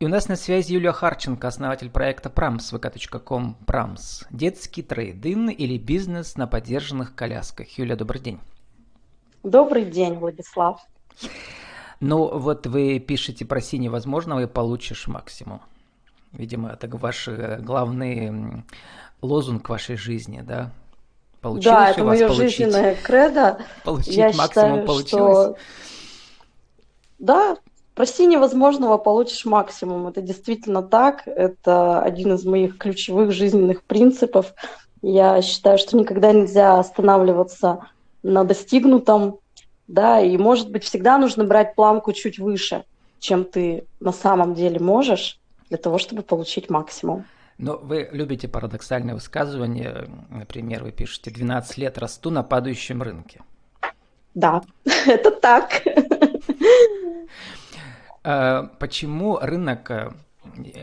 И у нас на связи Юлия Харченко, основатель проекта Prams, vk.com Prams. Детский трейдинг или бизнес на поддержанных колясках. Юлия, добрый день. Добрый день, Владислав. Ну, вот вы пишете «Проси невозможного и получишь максимум». Видимо, это ваш э, главный лозунг вашей жизни, да? Получилось да, это мое получить, жизненное кредо. Получить Я максимум считаю, получилось? Что... Да, Проси невозможного, получишь максимум. Это действительно так. Это один из моих ключевых жизненных принципов. Я считаю, что никогда нельзя останавливаться на достигнутом, да, и, может быть, всегда нужно брать планку чуть выше, чем ты на самом деле можешь, для того, чтобы получить максимум. Но вы любите парадоксальные высказывания. Например, вы пишете «12 лет расту на падающем рынке». Да, это так. Э, почему рынок э,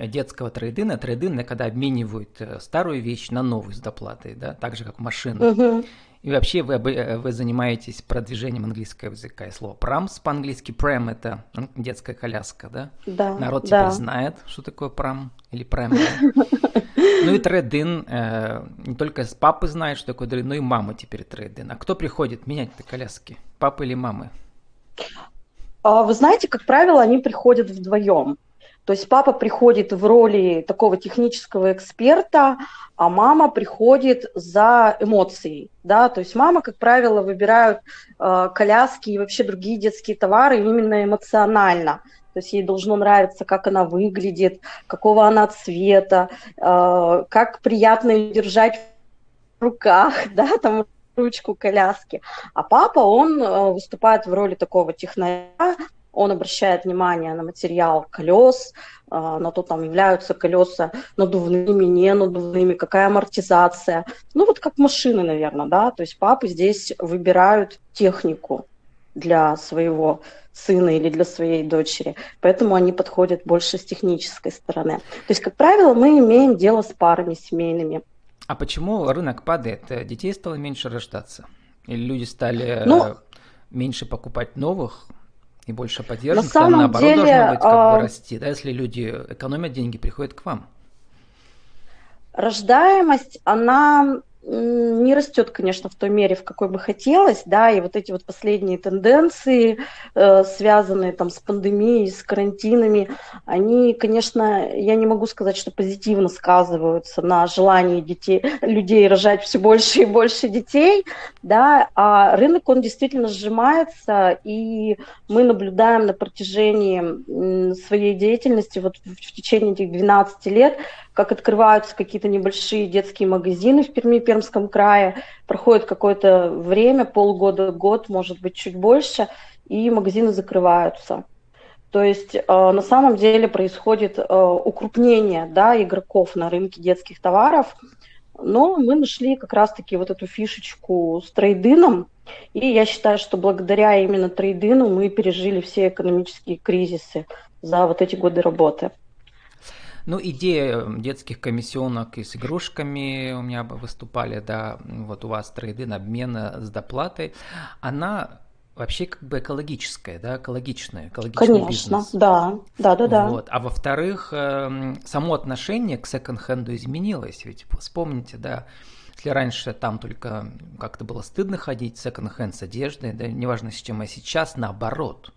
детского трейдина, трейдина, когда обменивают э, старую вещь на новую с доплатой, да, так же как машину. Угу. И вообще вы, вы занимаетесь продвижением английского языка и слова прams по-английски. Pram – это детская коляска, да? Да. Народ да. теперь знает, что такое прам или прем. Ну и трейдин, не только с папы знает, что такое трейдин, но и мама теперь трейдин. А кто приходит менять эти коляски? Папа или мамы? А, вы знаете, как правило, они приходят вдвоем. То есть папа приходит в роли такого технического эксперта, а мама приходит за эмоцией. Да? То есть мама, как правило, выбирают э, коляски и вообще другие детские товары именно эмоционально. То есть ей должно нравиться, как она выглядит, какого она цвета, э, как приятно ее держать в руках, да, там ручку коляски. А папа, он э, выступает в роли такого технаря, он обращает внимание на материал колес, э, на то, там являются колеса надувными, не надувными, какая амортизация. Ну вот как машины, наверное, да, то есть папы здесь выбирают технику для своего сына или для своей дочери. Поэтому они подходят больше с технической стороны. То есть, как правило, мы имеем дело с парами семейными. А почему рынок падает? Детей стало меньше рождаться? Или люди стали ну, э, меньше покупать новых и больше поддерживать? На самом наоборот деле, должно быть как а... бы расти, да? Если люди экономят деньги, приходят к вам. Рождаемость, она не растет, конечно, в той мере, в какой бы хотелось, да, и вот эти вот последние тенденции, э, связанные там с пандемией, с карантинами, они, конечно, я не могу сказать, что позитивно сказываются на желании детей, людей рожать все больше и больше детей, да, а рынок, он действительно сжимается, и мы наблюдаем на протяжении своей деятельности вот в течение этих 12 лет, как открываются какие-то небольшие детские магазины в Перми, Пермском крае, проходит какое-то время, полгода, год, может быть, чуть больше, и магазины закрываются. То есть э, на самом деле происходит э, укрупнение да, игроков на рынке детских товаров, но мы нашли как раз-таки вот эту фишечку с трейдином, и я считаю, что благодаря именно трейдину мы пережили все экономические кризисы за вот эти годы работы. Ну, идея детских комиссионок и с игрушками у меня выступали, да, вот у вас трейдин обмена с доплатой, она вообще как бы экологическая, да, экологичная, экологичный Конечно, бизнес. да, да, да, да. Вот. А во-вторых, эм, само отношение к секонд-хенду изменилось, ведь вспомните, да, если раньше там только как-то было стыдно ходить секонд-хенд с одеждой, да, неважно с чем, а сейчас наоборот –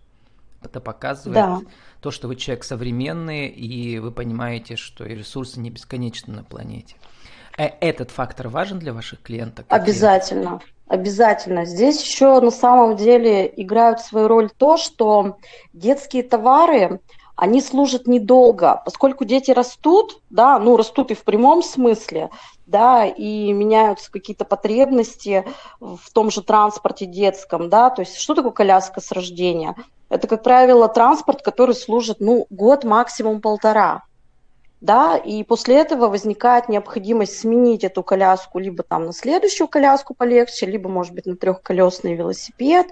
это показывает да. то, что вы человек современный, и вы понимаете, что и ресурсы не бесконечны на планете. Э, этот фактор важен для ваших клиентов? Обязательно. Клиентов? Обязательно. Здесь еще на самом деле играют свою роль то, что детские товары, они служат недолго, поскольку дети растут, да, ну растут и в прямом смысле, да, и меняются какие-то потребности в том же транспорте детском, да, то есть что такое коляска с рождения? Это, как правило, транспорт, который служит, ну, год, максимум полтора да, и после этого возникает необходимость сменить эту коляску либо там на следующую коляску полегче, либо, может быть, на трехколесный велосипед.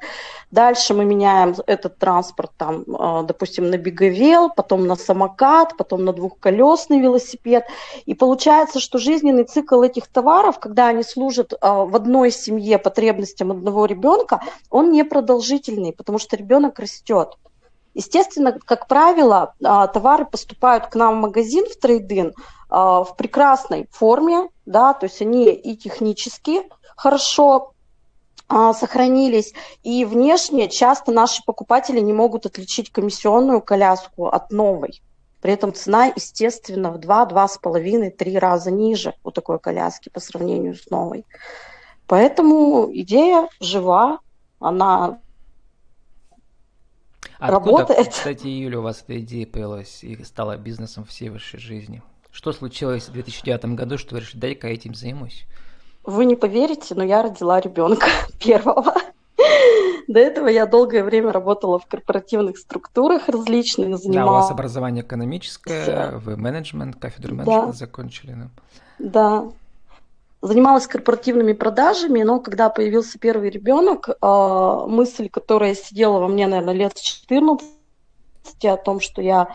Дальше мы меняем этот транспорт, там, а, допустим, на беговел, потом на самокат, потом на двухколесный велосипед. И получается, что жизненный цикл этих товаров, когда они служат а, в одной семье потребностям одного ребенка, он не продолжительный, потому что ребенок растет. Естественно, как правило, а, товары поступают к нам в магазин в трейдин а, в прекрасной форме, да, то есть они и технически хорошо а, сохранились. И внешне часто наши покупатели не могут отличить комиссионную коляску от новой. При этом цена, естественно, в 2, 2,5, 3 раза ниже у такой коляски по сравнению с новой. Поэтому идея жива, она Откуда, работает. Кстати, Юля, у вас эта идея появилась и стала бизнесом всей вашей жизни. Что случилось в 2009 году, что вы решили, дай-ка я этим займусь? Вы не поверите, но я родила ребенка первого. До этого я долгое время работала в корпоративных структурах различных, занималась... Да, у вас образование экономическое, вы менеджмент, кафедру менеджмента да. закончили. Да. да. Занималась корпоративными продажами, но когда появился первый ребенок, а, мысль, которая сидела во мне, наверное, лет с 14, о том, что я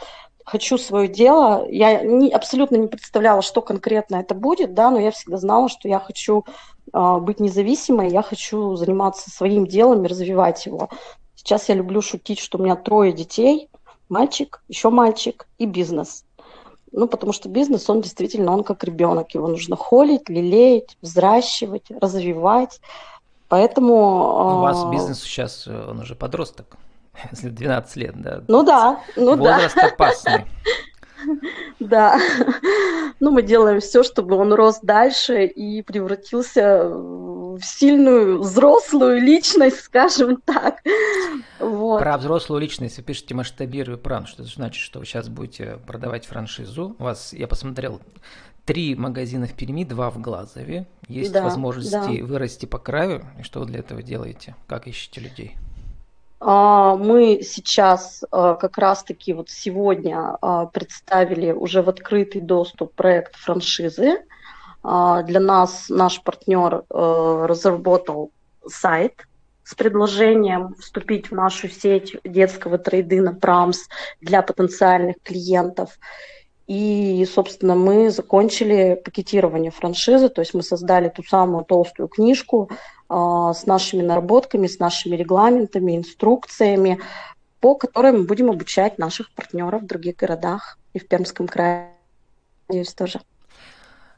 хочу свое дело. Я не, абсолютно не представляла, что конкретно это будет, да, но я всегда знала, что я хочу э, быть независимой, я хочу заниматься своим делом и развивать его. Сейчас я люблю шутить, что у меня трое детей, мальчик, еще мальчик и бизнес. Ну, потому что бизнес, он действительно, он как ребенок, его нужно холить, лелеять, взращивать, развивать. Поэтому... У вас бизнес сейчас, э, он уже подросток. Если 12 лет, да. Ну да, ну Возраст да. опасный. Да. Ну, мы делаем все, чтобы он рос дальше и превратился в сильную взрослую личность, скажем так. Вот. Про взрослую личность вы пишете масштабируя пран. Что это значит, что вы сейчас будете продавать франшизу? У вас, я посмотрел, три магазина в Перми, два в Глазове. Есть да, возможности да. вырасти по краю. И что вы для этого делаете? Как ищете людей? А, мы сейчас а, как раз-таки вот сегодня а, представили уже в открытый доступ проект франшизы. Для нас наш партнер разработал сайт с предложением вступить в нашу сеть детского трейдина Прамс для потенциальных клиентов. И, собственно, мы закончили пакетирование франшизы, то есть мы создали ту самую толстую книжку, с нашими наработками, с нашими регламентами, инструкциями, по которым мы будем обучать наших партнеров в других городах и в Пермском крае, надеюсь, тоже.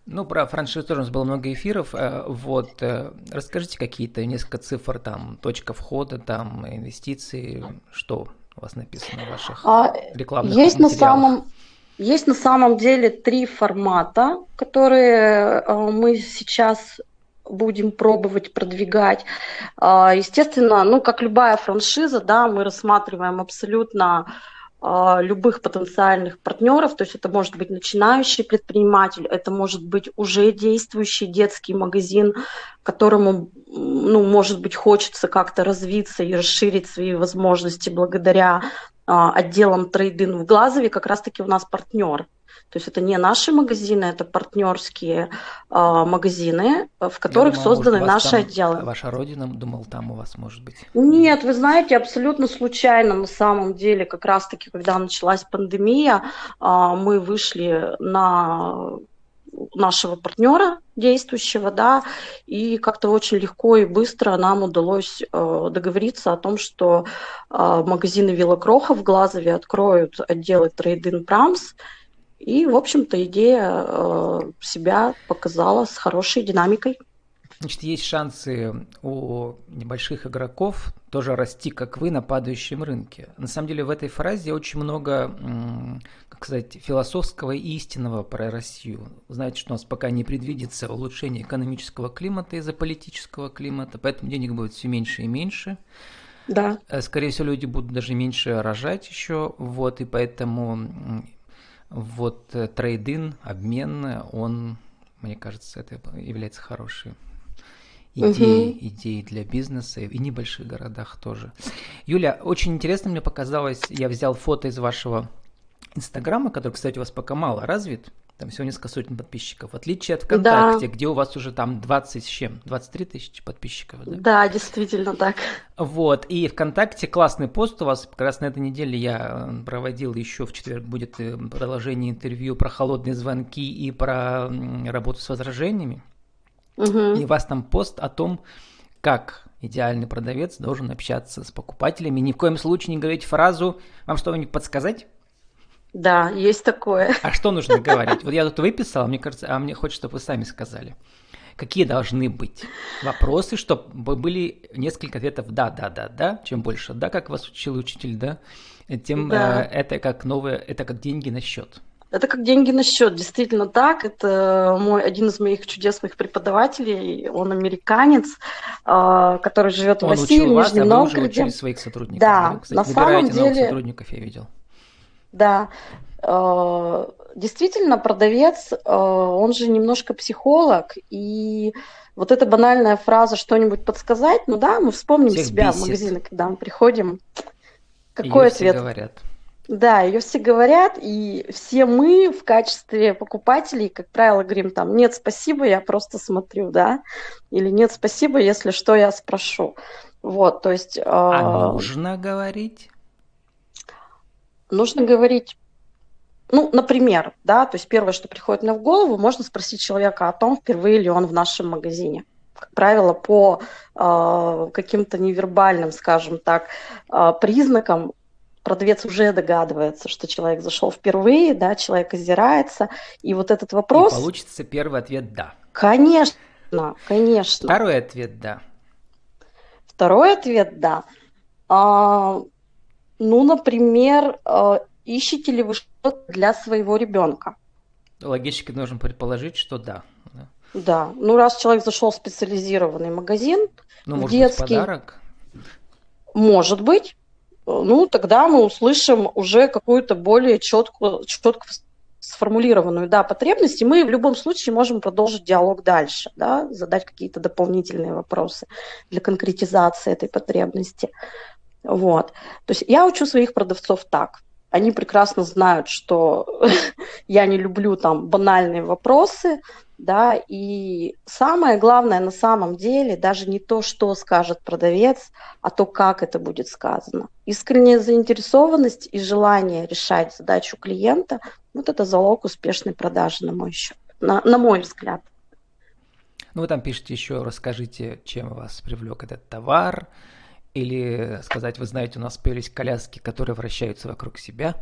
Ну, про франшизу тоже у нас было много эфиров. Э, вот, э, расскажите какие-то несколько цифр, там, точка входа, там, инвестиции, что у вас написано в ваших а, рекламных есть материалах? На самом, есть на самом деле три формата, которые э, мы сейчас будем пробовать продвигать. А, естественно, ну, как любая франшиза, да, мы рассматриваем абсолютно а, любых потенциальных партнеров, то есть это может быть начинающий предприниматель, это может быть уже действующий детский магазин, которому, ну, может быть, хочется как-то развиться и расширить свои возможности благодаря а, отделам трейдинг в Глазове, как раз-таки у нас партнер. То есть это не наши магазины, это партнерские э, магазины, в которых думаю, созданы может, наши там, отделы. Ваша родина, думал, там у вас может быть. Нет, вы знаете, абсолютно случайно на самом деле, как раз-таки, когда началась пандемия, э, мы вышли на нашего партнера действующего, да, и как-то очень легко и быстро нам удалось э, договориться о том, что э, магазины Вилокроха в Глазове откроют отделы Trade-in Prams, и, в общем-то, идея э, себя показала с хорошей динамикой. Значит, есть шансы у небольших игроков тоже расти, как вы, на падающем рынке. На самом деле в этой фразе очень много, как сказать, философского и истинного про Россию. Знаете, что у нас пока не предвидится улучшение экономического климата из-за политического климата, поэтому денег будет все меньше и меньше. Да. Э, скорее всего, люди будут даже меньше рожать еще, вот, и поэтому вот э, трейдин, обмен, он, мне кажется, это является хорошей идеей, угу. идеей для бизнеса и в небольших городах тоже. Юля, очень интересно мне показалось, я взял фото из вашего Инстаграма, который, кстати, у вас пока мало развит, там всего несколько сотен подписчиков. В отличие от ВКонтакте, да. где у вас уже там 20 с чем? 23 тысячи подписчиков, да? Да, действительно так. Вот, и ВКонтакте классный пост у вас, как раз на этой неделе я э, проводил еще в четверг будет э, продолжение интервью про холодные звонки и про работу с возражениями. Угу. И у вас там пост о том, как идеальный продавец должен общаться с покупателями. Ни в коем случае не говорить фразу «Вам что-нибудь подсказать?» Да, есть такое. А что нужно говорить? Вот я тут выписала, мне кажется, а мне хочется, чтобы вы сами сказали. Какие должны быть вопросы, чтобы были несколько ответов «да, да, да, да». Чем больше «да», как вас учил учитель, да, тем да. Э, это как новое, это как деньги на счет. Это как деньги на счет, действительно так. Это мой один из моих чудесных преподавателей, он американец, э, который живет в России, в Нижнем Новгороде. Вы уже учили своих сотрудников. Да, да? Кстати, на самом деле. Новых сотрудников я видел. Да, э, действительно, продавец, э, он же немножко психолог, и вот эта банальная фраза «что-нибудь подсказать», ну да, мы вспомним Всех себя бесит. в магазины, когда мы приходим. Какой Её ответ? Все говорят. Да, ее все говорят, и все мы в качестве покупателей, как правило, говорим там, нет, спасибо, я просто смотрю, да, или нет, спасибо, если что, я спрошу. Вот, то есть... А э, нужно говорить? Нужно говорить ну, например, да, то есть первое, что приходит мне в голову, можно спросить человека о том, впервые ли он в нашем магазине. Как правило, по э, каким-то невербальным, скажем так, э, признакам продавец уже догадывается, что человек зашел впервые, да, человек озирается, и вот этот вопрос... И получится первый ответ «да». Конечно, конечно. Второй ответ «да». Второй ответ «да». А, ну, например, а, ищете ли вы что-то для своего ребенка? Логически нужно предположить, что да. Да. Ну, раз человек зашел в специализированный магазин, ну, может детский... Быть, подарок? Может быть. Ну, тогда мы услышим уже какую-то более четкую, четко сформулированную да, потребность, и мы в любом случае можем продолжить диалог дальше, да, задать какие-то дополнительные вопросы для конкретизации этой потребности. Вот. То есть я учу своих продавцов так они прекрасно знают, что я не люблю там банальные вопросы, да, и самое главное на самом деле даже не то, что скажет продавец, а то, как это будет сказано. Искренняя заинтересованность и желание решать задачу клиента, вот это залог успешной продажи, на мой счет, на, на мой взгляд. Ну, вы там пишете еще, расскажите, чем вас привлек этот товар, или сказать, вы знаете, у нас появились коляски, которые вращаются вокруг себя.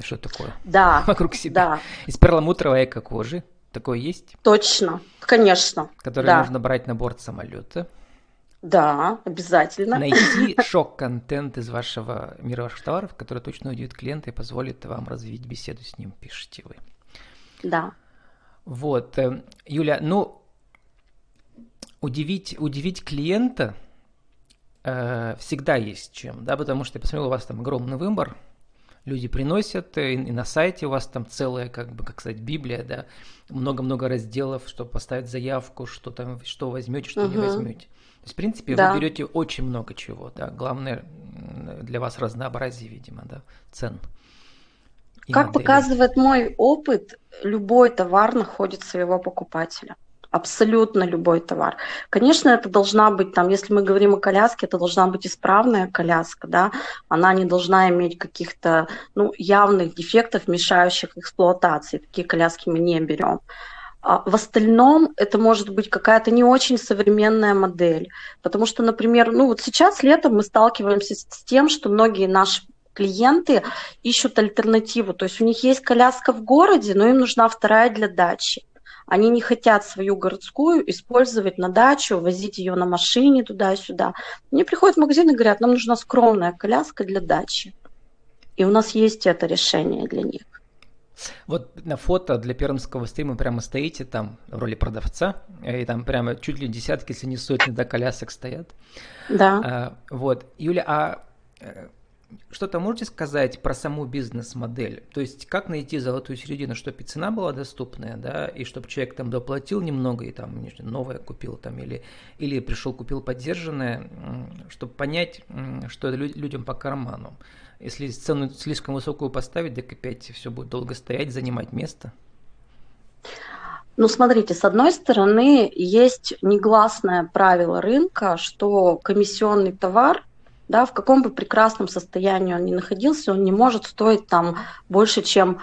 Что такое? Да. Вокруг себя. Да. Из перламутровой эко-кожи. Такое есть? Точно, конечно. Который да. нужно брать на борт самолета. Да, обязательно. Найти шок-контент из вашего мира ваших товаров, который точно удивит клиента и позволит вам развить беседу с ним, пишете вы. Да. Вот, э, Юля, ну, удивить, удивить клиента – э, всегда есть чем, да, потому что я посмотрел, у вас там огромный выбор, люди приносят, и, и на сайте у вас там целая, как бы, как сказать, Библия, да, много-много разделов, чтобы поставить заявку, что там, что возьмете, что угу. не возьмете. То есть, в принципе, да. вы берете очень много чего, да, главное для вас разнообразие, видимо, да, цен. Как модели. показывает мой опыт, любой товар находит своего покупателя абсолютно любой товар. Конечно, это должна быть, там, если мы говорим о коляске, это должна быть исправная коляска, да, она не должна иметь каких-то ну, явных дефектов, мешающих эксплуатации. Такие коляски мы не берем. А в остальном это может быть какая-то не очень современная модель, потому что, например, ну вот сейчас летом мы сталкиваемся с тем, что многие наши клиенты ищут альтернативу, то есть у них есть коляска в городе, но им нужна вторая для дачи. Они не хотят свою городскую использовать на дачу, возить ее на машине туда-сюда. Они приходят в магазин и говорят, нам нужна скромная коляска для дачи. И у нас есть это решение для них. Вот на фото для пермского стрима прямо стоите там в роли продавца, и там прямо чуть ли десятки, если не сотни, да, колясок стоят. Да. А, вот. Юля, а э, что-то можете сказать про саму бизнес-модель? То есть как найти золотую середину, чтобы и цена была доступная, да, и чтобы человек там доплатил немного и там новое купил там, или, или пришел, купил поддержанное, чтобы понять, что это людям по карману. Если цену слишком высокую поставить, так опять все будет долго стоять, занимать место. Ну, смотрите, с одной стороны, есть негласное правило рынка, что комиссионный товар да, в каком бы прекрасном состоянии он ни находился, он не может стоить там больше, чем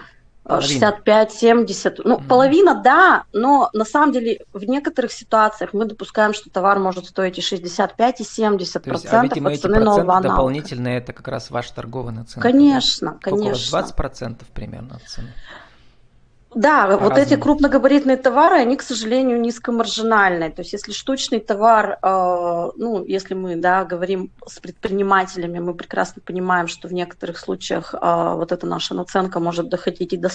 65-70. Ну, mm-hmm. половина, да, но на самом деле в некоторых ситуациях мы допускаем, что товар может стоить и 65, и 70 То есть, а, от цены нового аналога. дополнительные это как раз ваша торговая наценка? Конечно, да? конечно. Около 20 процентов примерно от цены. Да, По вот эти крупногабаритные товары, они, к сожалению, низкомаржинальные. То есть, если штучный товар, э, ну, если мы, да, говорим с предпринимателями, мы прекрасно понимаем, что в некоторых случаях э, вот эта наша наценка может доходить и до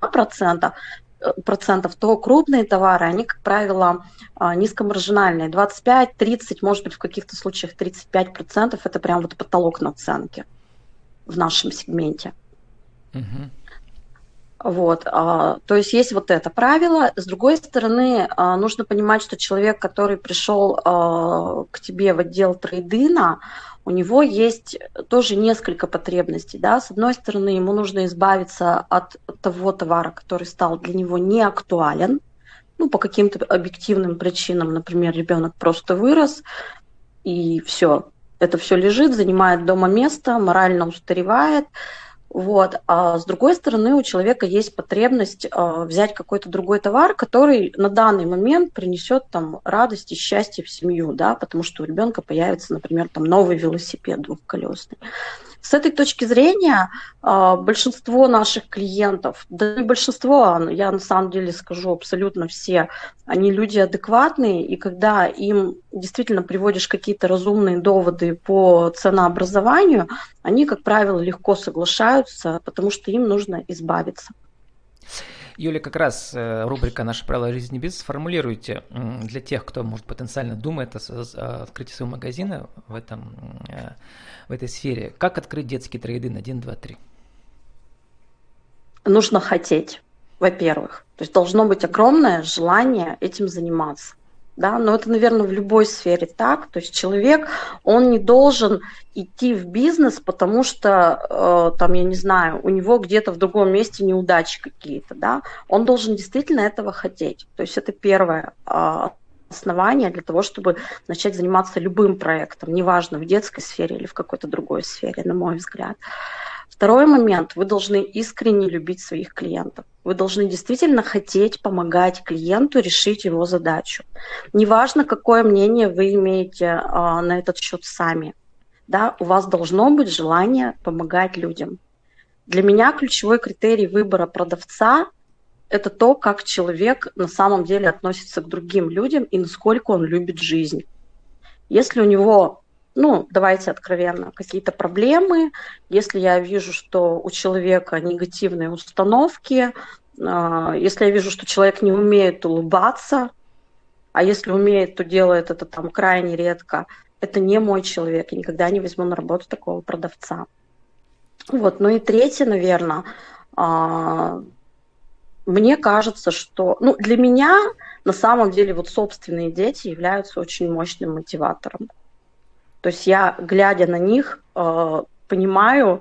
100%, э, процентов, то крупные товары, они, как правило, э, низкомаржинальные. 25, 30, может быть, в каких-то случаях 35 процентов – это прям вот потолок наценки в нашем сегменте. Угу. Вот, а, то есть есть вот это правило. С другой стороны, а, нужно понимать, что человек, который пришел а, к тебе в отдел трейдина, у него есть тоже несколько потребностей. Да? С одной стороны, ему нужно избавиться от того товара, который стал для него не актуален, ну, по каким-то объективным причинам, например, ребенок просто вырос, и все, это все лежит, занимает дома место, морально устаревает, вот. А с другой стороны, у человека есть потребность э, взять какой-то другой товар, который на данный момент принесет там радость и счастье в семью, да, потому что у ребенка появится, например, там новый велосипед двухколесный. С этой точки зрения а, большинство наших клиентов, да не большинство, а, я на самом деле скажу абсолютно все, они люди адекватные, и когда им действительно приводишь какие-то разумные доводы по ценообразованию, они, как правило, легко соглашаются, потому что им нужно избавиться. Юля, как раз э, рубрика «Наши правила жизни бизнес». Формулируйте для тех, кто, может, потенциально думает о открытии своего магазина в, этом, э, в этой сфере. Как открыть детский трейдинг 1, 2, 3? Нужно хотеть, во-первых. То есть должно быть огромное желание этим заниматься да, но это, наверное, в любой сфере так, то есть человек, он не должен идти в бизнес, потому что, э, там, я не знаю, у него где-то в другом месте неудачи какие-то, да, он должен действительно этого хотеть, то есть это первое э, основание для того, чтобы начать заниматься любым проектом, неважно, в детской сфере или в какой-то другой сфере, на мой взгляд. Второй момент, вы должны искренне любить своих клиентов. Вы должны действительно хотеть помогать клиенту решить его задачу. Неважно, какое мнение вы имеете а, на этот счет сами. Да, у вас должно быть желание помогать людям. Для меня ключевой критерий выбора продавца – это то, как человек на самом деле относится к другим людям и насколько он любит жизнь. Если у него ну, давайте откровенно, какие-то проблемы, если я вижу, что у человека негативные установки, а, если я вижу, что человек не умеет улыбаться, а если умеет, то делает это там крайне редко, это не мой человек, я никогда не возьму на работу такого продавца. Вот, ну и третье, наверное, а, мне кажется, что, ну, для меня на самом деле вот собственные дети являются очень мощным мотиватором. То есть я, глядя на них, э, понимаю,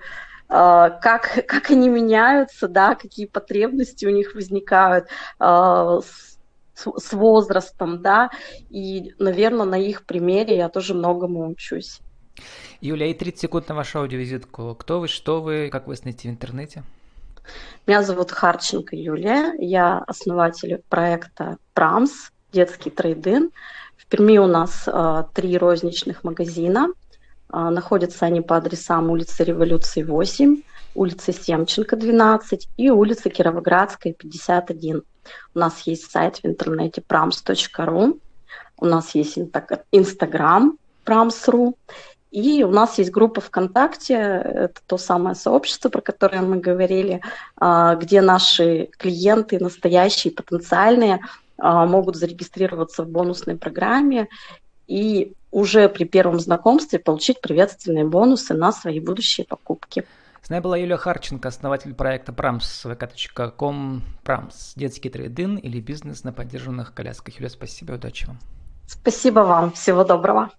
э, как, как они меняются, да, какие потребности у них возникают э, с, с возрастом, да, и, наверное, на их примере я тоже многому учусь. Юля, и 30 секунд на вашу аудиовизитку. Кто вы, что вы, как вас найти в интернете? Меня зовут Харченко Юлия, я основатель проекта Прамс, детский трейдинг. Перми у нас э, три розничных магазина. Э, находятся они по адресам улицы Революции 8, улицы Семченко 12 и улица Кировоградская 51. У нас есть сайт в интернете prams.ru, у нас есть инстаграм prams.ru, и у нас есть группа ВКонтакте, это то самое сообщество, про которое мы говорили, где наши клиенты, настоящие, потенциальные, а, могут зарегистрироваться в бонусной программе и уже при первом знакомстве получить приветственные бонусы на свои будущие покупки. С нами была Юлия Харченко, основатель проекта prams.vk.com Prams. Детский трейдин или бизнес на поддержанных колясках. Юлия, спасибо удачи вам. Спасибо вам. Всего доброго.